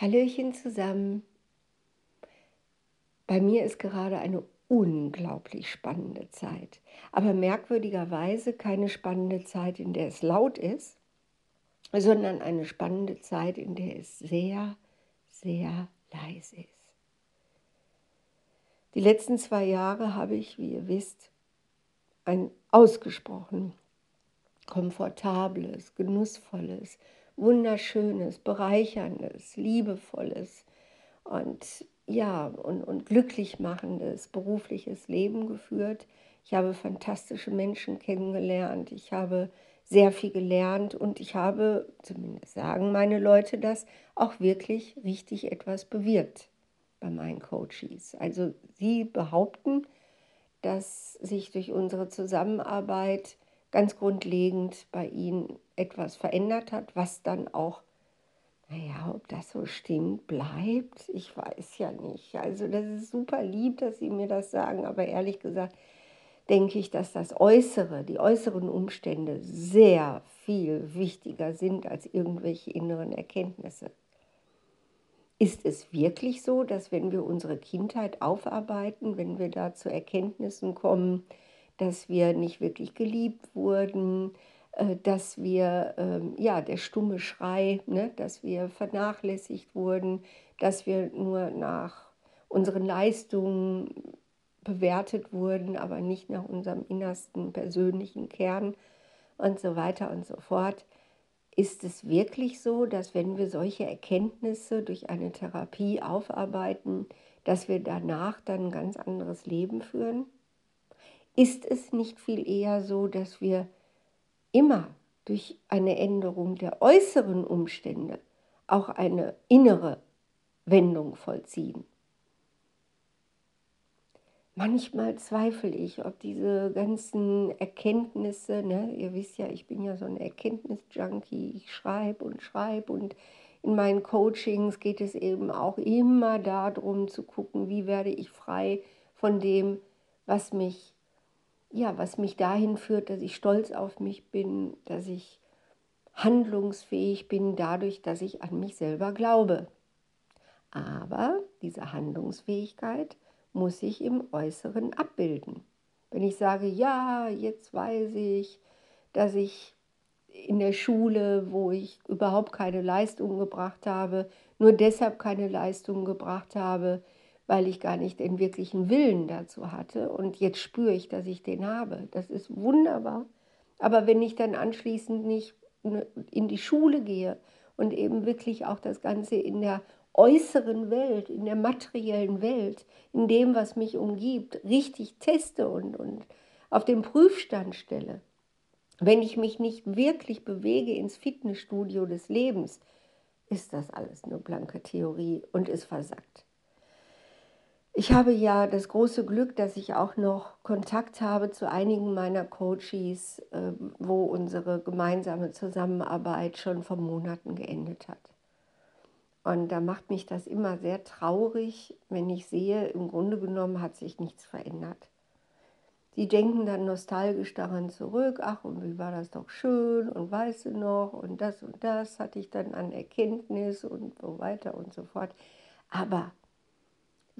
Hallöchen zusammen. Bei mir ist gerade eine unglaublich spannende Zeit, aber merkwürdigerweise keine spannende Zeit, in der es laut ist, sondern eine spannende Zeit, in der es sehr, sehr leise ist. Die letzten zwei Jahre habe ich, wie ihr wisst, ein ausgesprochen komfortables, genussvolles, wunderschönes, bereicherndes, liebevolles und ja, und, und glücklich machendes berufliches Leben geführt. Ich habe fantastische Menschen kennengelernt. Ich habe sehr viel gelernt und ich habe, zumindest sagen meine Leute das, auch wirklich richtig etwas bewirkt bei meinen Coaches. Also sie behaupten, dass sich durch unsere Zusammenarbeit ganz grundlegend bei ihnen etwas verändert hat, was dann auch, naja, ob das so stimmt, bleibt, ich weiß ja nicht. Also das ist super lieb, dass sie mir das sagen, aber ehrlich gesagt denke ich, dass das Äußere, die äußeren Umstände sehr viel wichtiger sind als irgendwelche inneren Erkenntnisse. Ist es wirklich so, dass wenn wir unsere Kindheit aufarbeiten, wenn wir da zu Erkenntnissen kommen, dass wir nicht wirklich geliebt wurden, äh, dass wir, ähm, ja, der stumme Schrei, ne, dass wir vernachlässigt wurden, dass wir nur nach unseren Leistungen bewertet wurden, aber nicht nach unserem innersten persönlichen Kern und so weiter und so fort. Ist es wirklich so, dass wenn wir solche Erkenntnisse durch eine Therapie aufarbeiten, dass wir danach dann ein ganz anderes Leben führen? Ist es nicht viel eher so, dass wir immer durch eine Änderung der äußeren Umstände auch eine innere Wendung vollziehen? Manchmal zweifle ich, ob diese ganzen Erkenntnisse, ne, ihr wisst ja, ich bin ja so ein Erkenntnisjunkie, ich schreibe und schreibe und in meinen Coachings geht es eben auch immer darum zu gucken, wie werde ich frei von dem, was mich ja, was mich dahin führt, dass ich stolz auf mich bin, dass ich handlungsfähig bin, dadurch, dass ich an mich selber glaube. Aber diese Handlungsfähigkeit muss ich im Äußeren abbilden. Wenn ich sage, ja, jetzt weiß ich, dass ich in der Schule, wo ich überhaupt keine Leistung gebracht habe, nur deshalb keine Leistung gebracht habe, weil ich gar nicht den wirklichen Willen dazu hatte. Und jetzt spüre ich, dass ich den habe. Das ist wunderbar. Aber wenn ich dann anschließend nicht ne, in die Schule gehe und eben wirklich auch das Ganze in der äußeren Welt, in der materiellen Welt, in dem, was mich umgibt, richtig teste und, und auf den Prüfstand stelle, wenn ich mich nicht wirklich bewege ins Fitnessstudio des Lebens, ist das alles nur blanke Theorie und ist versackt. Ich habe ja das große Glück, dass ich auch noch Kontakt habe zu einigen meiner Coaches, ähm, wo unsere gemeinsame Zusammenarbeit schon vor Monaten geendet hat. Und da macht mich das immer sehr traurig, wenn ich sehe, im Grunde genommen hat sich nichts verändert. Die denken dann nostalgisch daran zurück, ach und wie war das doch schön und weißt du noch und das und das hatte ich dann an Erkenntnis und so weiter und so fort. Aber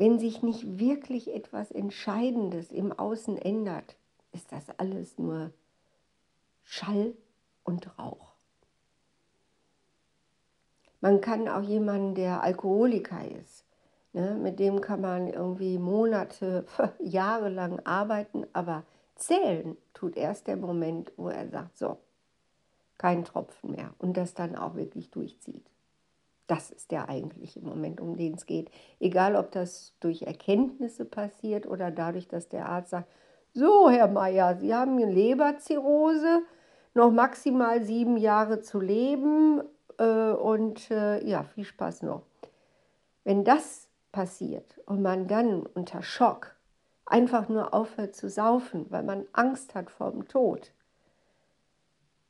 wenn sich nicht wirklich etwas Entscheidendes im Außen ändert, ist das alles nur Schall und Rauch. Man kann auch jemanden, der Alkoholiker ist, ne, mit dem kann man irgendwie Monate, Jahre lang arbeiten, aber zählen tut erst der Moment, wo er sagt, so, kein Tropfen mehr und das dann auch wirklich durchzieht. Das ist der eigentliche Moment, um den es geht. Egal, ob das durch Erkenntnisse passiert oder dadurch, dass der Arzt sagt, so, Herr Meier, Sie haben eine Leberzirrhose, noch maximal sieben Jahre zu leben äh, und äh, ja, viel Spaß noch. Wenn das passiert und man dann unter Schock einfach nur aufhört zu saufen, weil man Angst hat vor dem Tod,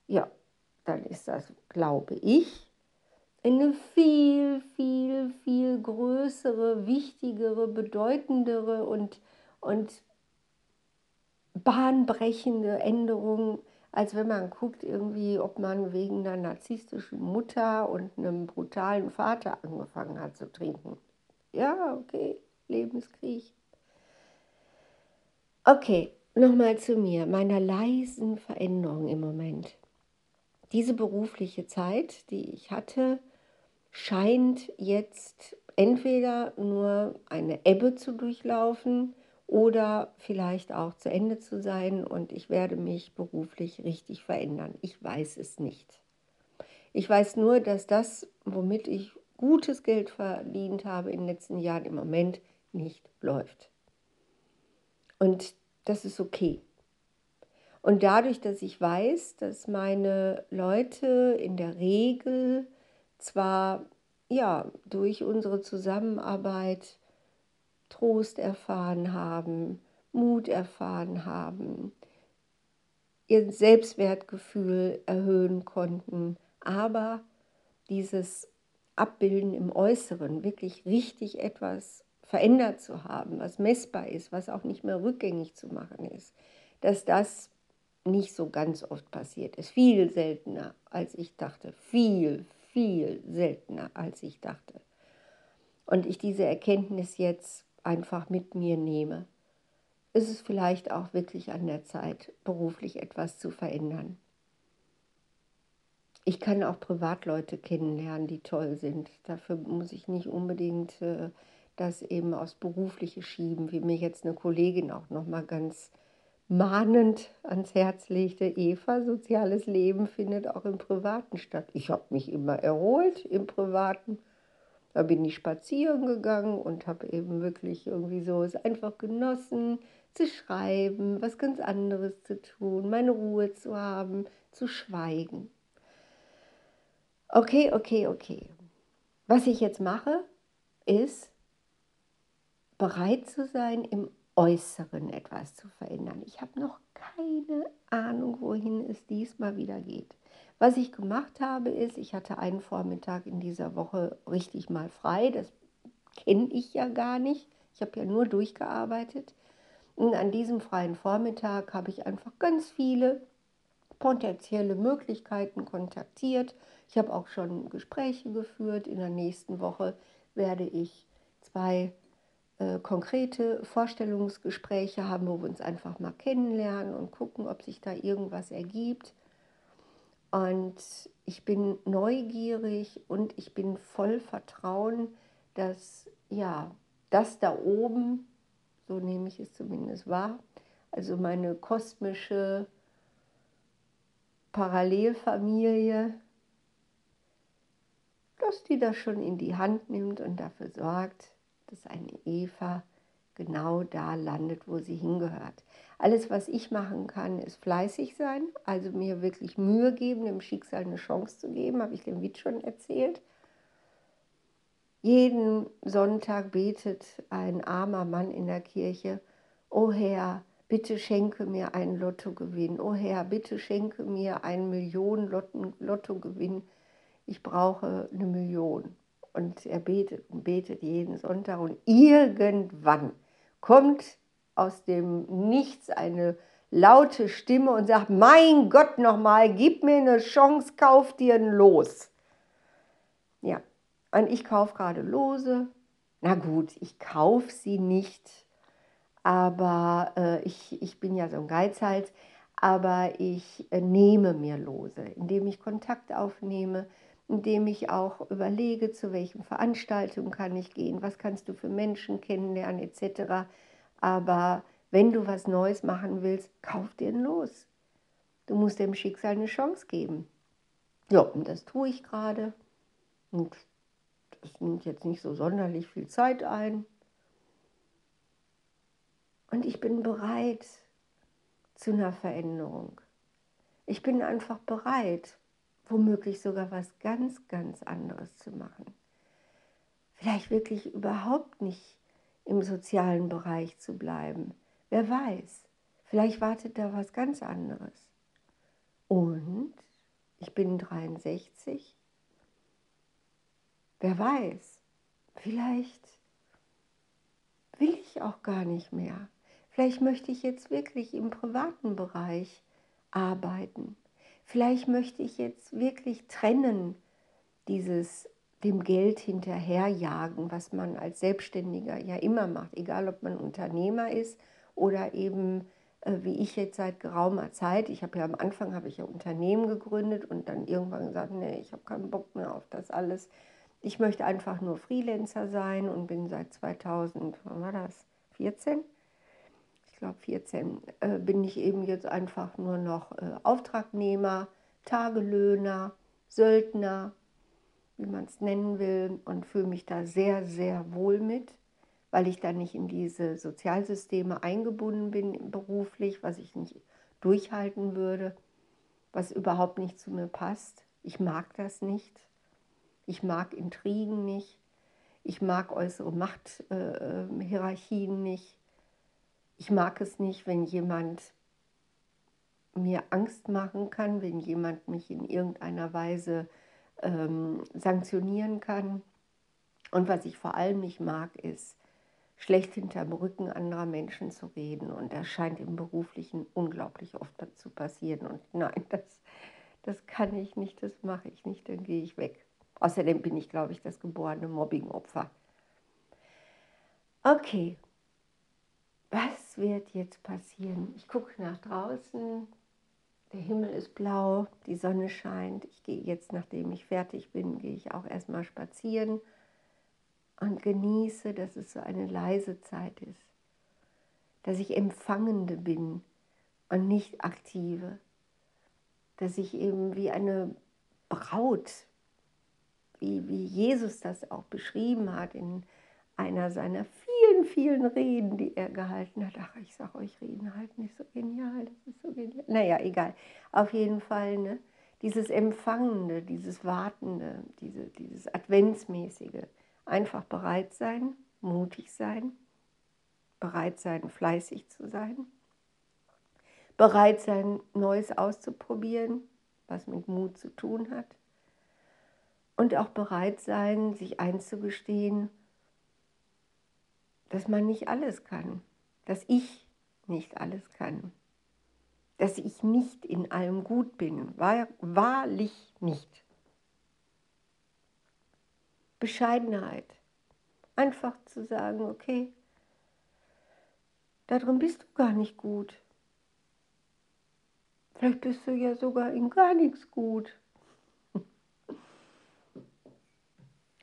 ja, dann ist das, glaube ich, eine viel, viel, viel größere, wichtigere, bedeutendere und, und bahnbrechende Änderung, als wenn man guckt, irgendwie, ob man wegen einer narzisstischen Mutter und einem brutalen Vater angefangen hat zu trinken. Ja, okay, Lebenskrieg. Okay, nochmal zu mir, meiner leisen Veränderung im Moment. Diese berufliche Zeit, die ich hatte, scheint jetzt entweder nur eine Ebbe zu durchlaufen oder vielleicht auch zu Ende zu sein und ich werde mich beruflich richtig verändern. Ich weiß es nicht. Ich weiß nur, dass das, womit ich gutes Geld verdient habe in den letzten Jahren, im Moment nicht läuft. Und das ist okay. Und dadurch, dass ich weiß, dass meine Leute in der Regel zwar ja durch unsere Zusammenarbeit Trost erfahren haben, Mut erfahren haben, ihr Selbstwertgefühl erhöhen konnten, aber dieses Abbilden im Äußeren, wirklich richtig etwas verändert zu haben, was messbar ist, was auch nicht mehr rückgängig zu machen ist, dass das nicht so ganz oft passiert ist. Viel seltener, als ich dachte. Viel, viel seltener, als ich dachte. Und ich diese Erkenntnis jetzt einfach mit mir nehme, ist es vielleicht auch wirklich an der Zeit, beruflich etwas zu verändern. Ich kann auch Privatleute kennenlernen, die toll sind. Dafür muss ich nicht unbedingt äh, das eben aufs Berufliche schieben, wie mir jetzt eine Kollegin auch noch mal ganz mahnend ans Herz legte. Eva, soziales Leben findet auch im Privaten statt. Ich habe mich immer erholt im Privaten da bin ich spazieren gegangen und habe eben wirklich irgendwie so es einfach genossen, zu schreiben, was ganz anderes zu tun, meine Ruhe zu haben, zu schweigen. Okay, okay, okay. Was ich jetzt mache, ist bereit zu sein, im Äußeren etwas zu verändern. Ich habe noch keine Ahnung, wohin es diesmal wieder geht. Was ich gemacht habe, ist, ich hatte einen Vormittag in dieser Woche richtig mal frei. Das kenne ich ja gar nicht. Ich habe ja nur durchgearbeitet. Und an diesem freien Vormittag habe ich einfach ganz viele potenzielle Möglichkeiten kontaktiert. Ich habe auch schon Gespräche geführt. In der nächsten Woche werde ich zwei äh, konkrete Vorstellungsgespräche haben, wo wir uns einfach mal kennenlernen und gucken, ob sich da irgendwas ergibt. Und ich bin neugierig und ich bin voll Vertrauen, dass ja, das da oben, so nehme ich es zumindest wahr, also meine kosmische Parallelfamilie, dass die das schon in die Hand nimmt und dafür sorgt, dass eine Eva genau da landet, wo sie hingehört. Alles, was ich machen kann, ist fleißig sein, also mir wirklich Mühe geben, dem Schicksal eine Chance zu geben, habe ich dem Witt schon erzählt. Jeden Sonntag betet ein armer Mann in der Kirche, O Herr, bitte schenke mir einen Lottogewinn. O Herr, bitte schenke mir einen Millionen Lottogewinn. Ich brauche eine Million. Und er betet und betet jeden Sonntag und irgendwann kommt aus dem Nichts eine laute Stimme und sagt, mein Gott nochmal, gib mir eine Chance, kauf dir ein Los. Ja, und ich kaufe gerade Lose. Na gut, ich kaufe sie nicht, aber äh, ich, ich bin ja so ein Geizhals, aber ich äh, nehme mir Lose, indem ich Kontakt aufnehme, indem ich auch überlege, zu welchen Veranstaltungen kann ich gehen, was kannst du für Menschen kennenlernen etc. Aber wenn du was Neues machen willst, kauf dir ein Los. Du musst dem Schicksal eine Chance geben. Ja, und das tue ich gerade. Und das nimmt jetzt nicht so sonderlich viel Zeit ein. Und ich bin bereit zu einer Veränderung. Ich bin einfach bereit, womöglich sogar was ganz, ganz anderes zu machen. Vielleicht wirklich überhaupt nicht im sozialen Bereich zu bleiben. Wer weiß, vielleicht wartet da was ganz anderes. Und ich bin 63. Wer weiß, vielleicht will ich auch gar nicht mehr. Vielleicht möchte ich jetzt wirklich im privaten Bereich arbeiten. Vielleicht möchte ich jetzt wirklich trennen, dieses dem Geld hinterherjagen, was man als Selbstständiger ja immer macht, egal ob man Unternehmer ist oder eben äh, wie ich jetzt seit geraumer Zeit. Ich habe ja am Anfang habe ich ja Unternehmen gegründet und dann irgendwann gesagt, nee, ich habe keinen Bock mehr auf das alles. Ich möchte einfach nur Freelancer sein und bin seit 2000, wann war das? 14? Ich glaube 14 äh, bin ich eben jetzt einfach nur noch äh, Auftragnehmer, Tagelöhner, Söldner, wie man es nennen will, und fühle mich da sehr, sehr wohl mit weil ich dann nicht in diese Sozialsysteme eingebunden bin beruflich, was ich nicht durchhalten würde, was überhaupt nicht zu mir passt. Ich mag das nicht. Ich mag Intrigen nicht. Ich mag äußere Machthierarchien äh, nicht. Ich mag es nicht, wenn jemand mir Angst machen kann, wenn jemand mich in irgendeiner Weise ähm, sanktionieren kann. Und was ich vor allem nicht mag, ist, schlecht hinterm Rücken anderer Menschen zu reden. Und das scheint im Beruflichen unglaublich oft dazu passieren. Und nein, das, das kann ich nicht, das mache ich nicht, dann gehe ich weg. Außerdem bin ich, glaube ich, das geborene Mobbingopfer. Okay, was wird jetzt passieren? Ich gucke nach draußen, der Himmel ist blau, die Sonne scheint. Ich gehe jetzt, nachdem ich fertig bin, gehe ich auch erstmal spazieren und genieße, dass es so eine leise Zeit ist, dass ich Empfangende bin und nicht aktive, dass ich eben wie eine Braut, wie, wie Jesus das auch beschrieben hat in einer seiner vielen, vielen Reden, die er gehalten hat. Ach, ich sage euch, Reden halten ist so genial, das ist so genial. Naja, egal. Auf jeden Fall, ne? dieses Empfangende, dieses Wartende, diese, dieses Adventsmäßige, Einfach bereit sein, mutig sein, bereit sein, fleißig zu sein, bereit sein, Neues auszuprobieren, was mit Mut zu tun hat. Und auch bereit sein, sich einzugestehen, dass man nicht alles kann, dass ich nicht alles kann, dass ich nicht in allem gut bin, wahrlich nicht. Bescheidenheit. Einfach zu sagen, okay, darin bist du gar nicht gut. Vielleicht bist du ja sogar in gar nichts gut.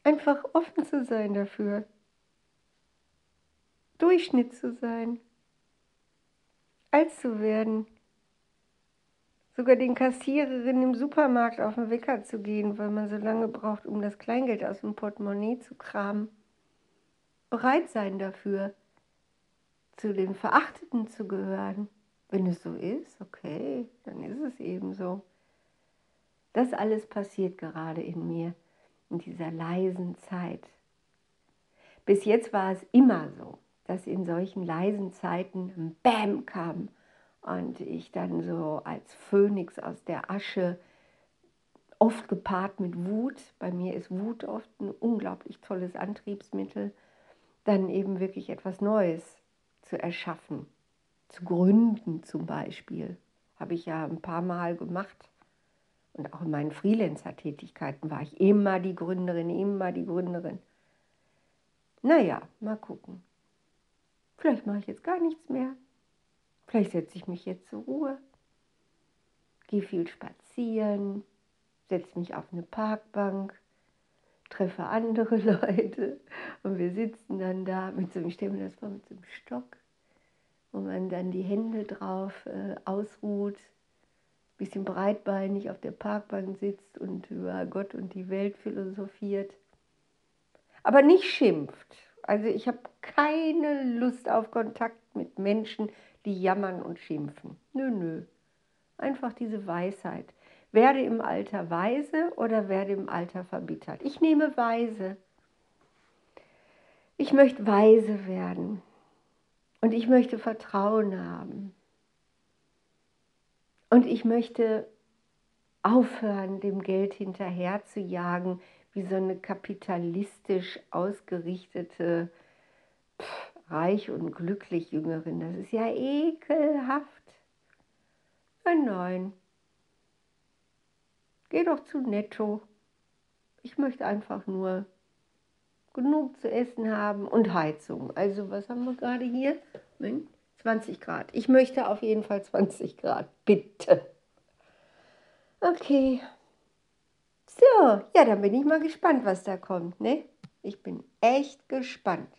Einfach offen zu sein dafür. Durchschnitt zu sein. Alt zu werden sogar den Kassiererinnen im Supermarkt auf den Wecker zu gehen, weil man so lange braucht, um das Kleingeld aus dem Portemonnaie zu kramen. Bereit sein dafür, zu den Verachteten zu gehören. Wenn es so ist, okay, dann ist es eben so. Das alles passiert gerade in mir, in dieser leisen Zeit. Bis jetzt war es immer so, dass in solchen leisen Zeiten ein Bäm kam und ich dann so als Phönix aus der Asche, oft gepaart mit Wut, bei mir ist Wut oft ein unglaublich tolles Antriebsmittel, dann eben wirklich etwas Neues zu erschaffen, zu gründen zum Beispiel. Habe ich ja ein paar Mal gemacht. Und auch in meinen Freelancer-Tätigkeiten war ich immer die Gründerin, immer die Gründerin. Naja, mal gucken. Vielleicht mache ich jetzt gar nichts mehr. Vielleicht setze ich mich jetzt zur Ruhe, gehe viel spazieren, setze mich auf eine Parkbank, treffe andere Leute. Und wir sitzen dann da mit so einem, ich das vor, mit so einem Stock, wo man dann die Hände drauf äh, ausruht, bisschen breitbeinig auf der Parkbank sitzt und über Gott und die Welt philosophiert, aber nicht schimpft. Also ich habe keine Lust auf Kontakt mit Menschen, die jammern und schimpfen. Nö, nö. Einfach diese Weisheit. Werde im Alter weise oder werde im Alter verbittert. Ich nehme weise. Ich möchte weise werden. Und ich möchte Vertrauen haben. Und ich möchte aufhören, dem Geld hinterher zu jagen, wie so eine kapitalistisch ausgerichtete reich und glücklich Jüngerin. Das ist ja ekelhaft. Nein, nein. Geh doch zu Netto. Ich möchte einfach nur genug zu essen haben und Heizung. Also was haben wir gerade hier? 20 Grad. Ich möchte auf jeden Fall 20 Grad. Bitte. Okay. So, ja, dann bin ich mal gespannt, was da kommt. Ne? Ich bin echt gespannt.